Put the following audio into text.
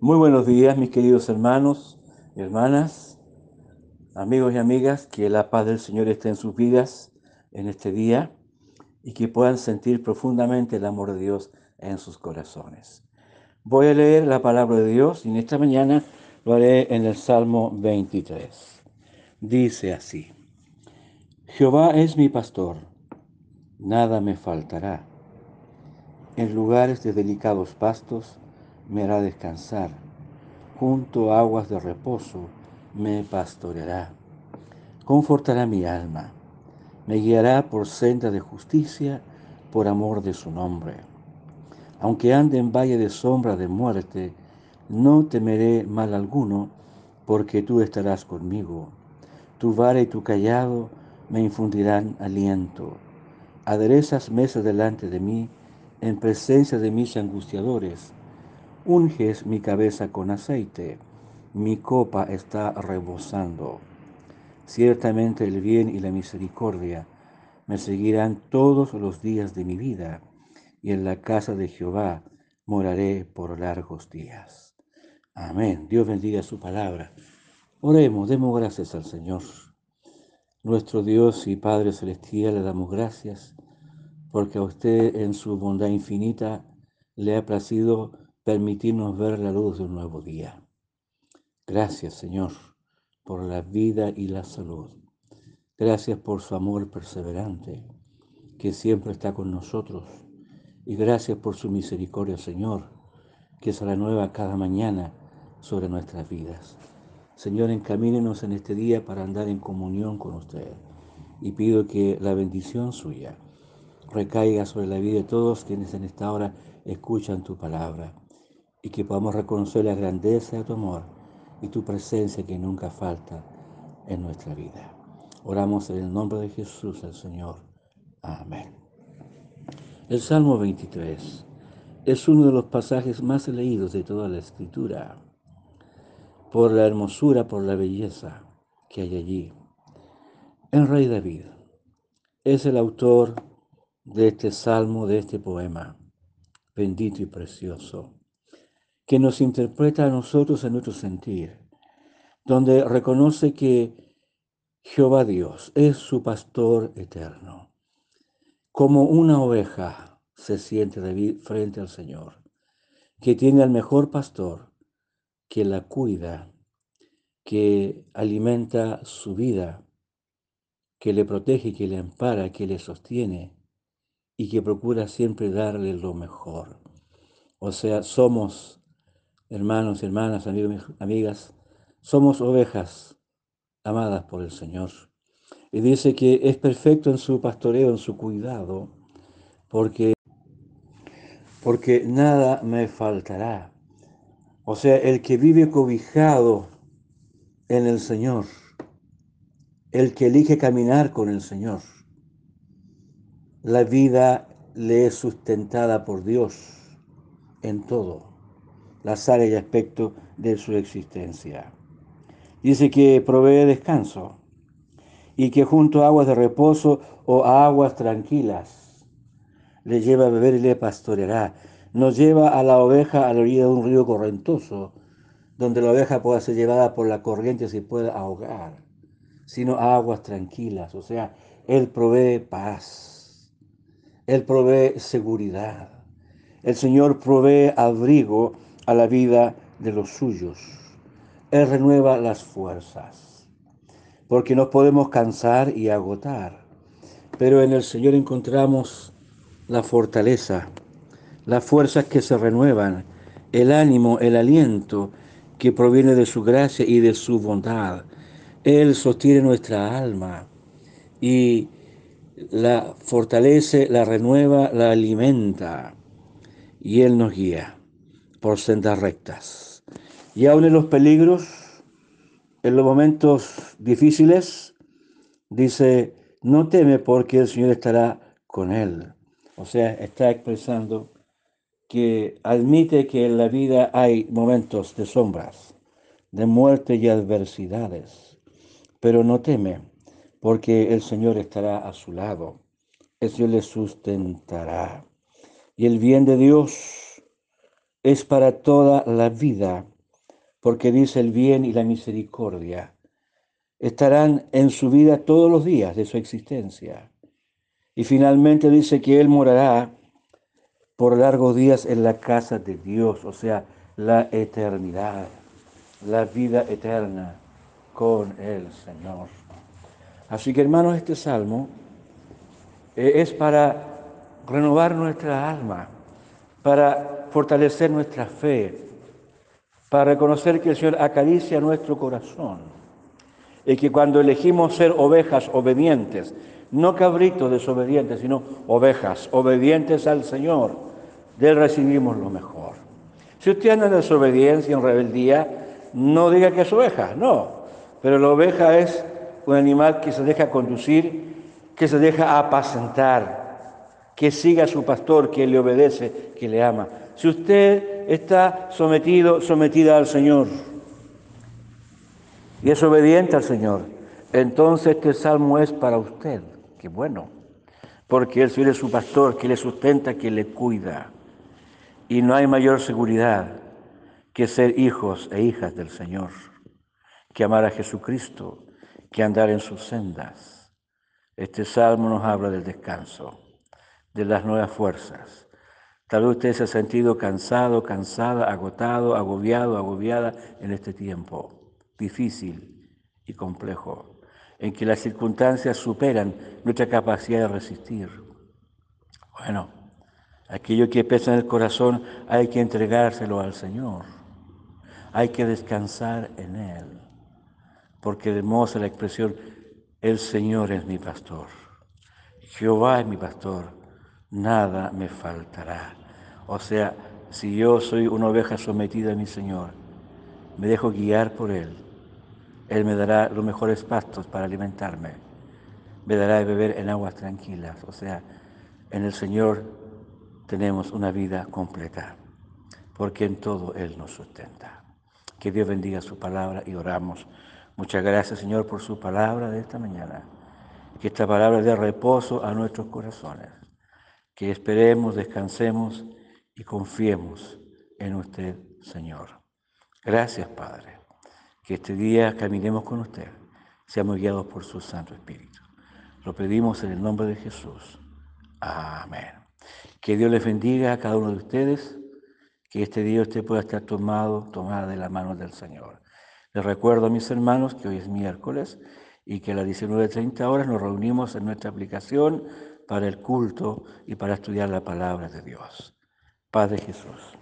Muy buenos días, mis queridos hermanos hermanas, amigos y amigas, que la paz del Señor esté en sus vidas en este día y que puedan sentir profundamente el amor de Dios en sus corazones. Voy a leer la palabra de Dios y en esta mañana lo haré en el Salmo 23. Dice así, Jehová es mi pastor, nada me faltará. En lugares de delicados pastos, me hará descansar. Junto aguas de reposo me pastoreará. Confortará mi alma. Me guiará por senda de justicia por amor de su nombre. Aunque ande en valle de sombra de muerte, no temeré mal alguno, porque tú estarás conmigo. Tu vara y tu callado me infundirán aliento. Aderezas mesa delante de mí, en presencia de mis angustiadores unges mi cabeza con aceite, mi copa está rebosando. Ciertamente el bien y la misericordia me seguirán todos los días de mi vida, y en la casa de Jehová moraré por largos días. Amén. Dios bendiga su palabra. Oremos, demos gracias al Señor. Nuestro Dios y Padre Celestial, le damos gracias porque a usted en su bondad infinita le ha placido permitirnos ver la luz de un nuevo día. Gracias, Señor, por la vida y la salud. Gracias por su amor perseverante, que siempre está con nosotros. Y gracias por su misericordia, Señor, que se renueva cada mañana sobre nuestras vidas. Señor, encamínenos en este día para andar en comunión con usted. Y pido que la bendición suya recaiga sobre la vida de todos quienes en esta hora escuchan tu palabra y que podamos reconocer la grandeza de tu amor y tu presencia que nunca falta en nuestra vida. Oramos en el nombre de Jesús el Señor. Amén. El Salmo 23 es uno de los pasajes más leídos de toda la escritura, por la hermosura, por la belleza que hay allí. El rey David es el autor de este salmo, de este poema, bendito y precioso que nos interpreta a nosotros en nuestro sentir, donde reconoce que Jehová Dios es su pastor eterno. Como una oveja se siente David frente al Señor, que tiene al mejor pastor, que la cuida, que alimenta su vida, que le protege, que le ampara, que le sostiene y que procura siempre darle lo mejor. O sea, somos hermanos, hermanas, amigos, amigas, somos ovejas amadas por el Señor. Y dice que es perfecto en su pastoreo, en su cuidado, porque, porque nada me faltará. O sea, el que vive cobijado en el Señor, el que elige caminar con el Señor, la vida le es sustentada por Dios en todo las áreas y aspectos de su existencia. Dice que provee descanso y que junto a aguas de reposo o a aguas tranquilas le lleva a beber y le pastoreará. Nos lleva a la oveja a la orilla de un río correntoso, donde la oveja pueda ser llevada por la corriente y se pueda ahogar, sino a aguas tranquilas. O sea, Él provee paz, Él provee seguridad. El Señor provee abrigo a la vida de los suyos. Él renueva las fuerzas, porque nos podemos cansar y agotar, pero en el Señor encontramos la fortaleza, las fuerzas que se renuevan, el ánimo, el aliento que proviene de su gracia y de su bondad. Él sostiene nuestra alma y la fortalece, la renueva, la alimenta y Él nos guía por sendas rectas. Y aún en los peligros, en los momentos difíciles, dice, no teme porque el Señor estará con él. O sea, está expresando que admite que en la vida hay momentos de sombras, de muerte y adversidades, pero no teme porque el Señor estará a su lado. El Señor le sustentará. Y el bien de Dios es para toda la vida, porque dice el bien y la misericordia estarán en su vida todos los días de su existencia. Y finalmente dice que Él morará por largos días en la casa de Dios, o sea, la eternidad, la vida eterna con el Señor. Así que hermanos, este salmo eh, es para renovar nuestra alma, para fortalecer nuestra fe, para reconocer que el Señor acaricia nuestro corazón y que cuando elegimos ser ovejas obedientes, no cabritos desobedientes, sino ovejas obedientes al Señor, de Él recibimos lo mejor. Si usted anda en desobediencia, en rebeldía, no diga que es oveja, no. Pero la oveja es un animal que se deja conducir, que se deja apacentar, que siga a su pastor, que le obedece, que le ama. Si usted está sometido, sometida al Señor y es obediente al Señor, entonces este salmo es para usted. Qué bueno, porque el Señor es su pastor, que le sustenta, que le cuida. Y no hay mayor seguridad que ser hijos e hijas del Señor, que amar a Jesucristo, que andar en sus sendas. Este salmo nos habla del descanso, de las nuevas fuerzas. Tal vez usted se ha sentido cansado, cansada, agotado, agobiado, agobiada en este tiempo difícil y complejo en que las circunstancias superan nuestra capacidad de resistir. Bueno, aquello que pesa en el corazón hay que entregárselo al Señor. Hay que descansar en Él. Porque hermosa la expresión, el Señor es mi pastor. Jehová es mi pastor. Nada me faltará. O sea, si yo soy una oveja sometida a mi Señor, me dejo guiar por Él él me dará los mejores pastos para alimentarme. Me dará de beber en aguas tranquilas. O sea, en el Señor tenemos una vida completa, porque en todo Él nos sustenta. Que Dios bendiga su palabra y oramos. Muchas gracias, Señor, por su palabra de esta mañana. Que esta palabra dé reposo a nuestros corazones. Que esperemos, descansemos y confiemos en usted, Señor. Gracias, Padre que este día caminemos con usted, seamos guiados por su Santo Espíritu. Lo pedimos en el nombre de Jesús. Amén. Que Dios les bendiga a cada uno de ustedes, que este día usted pueda estar tomado, tomada de la mano del Señor. Les recuerdo a mis hermanos que hoy es miércoles y que a las 19.30 horas nos reunimos en nuestra aplicación para el culto y para estudiar la palabra de Dios. Padre Jesús.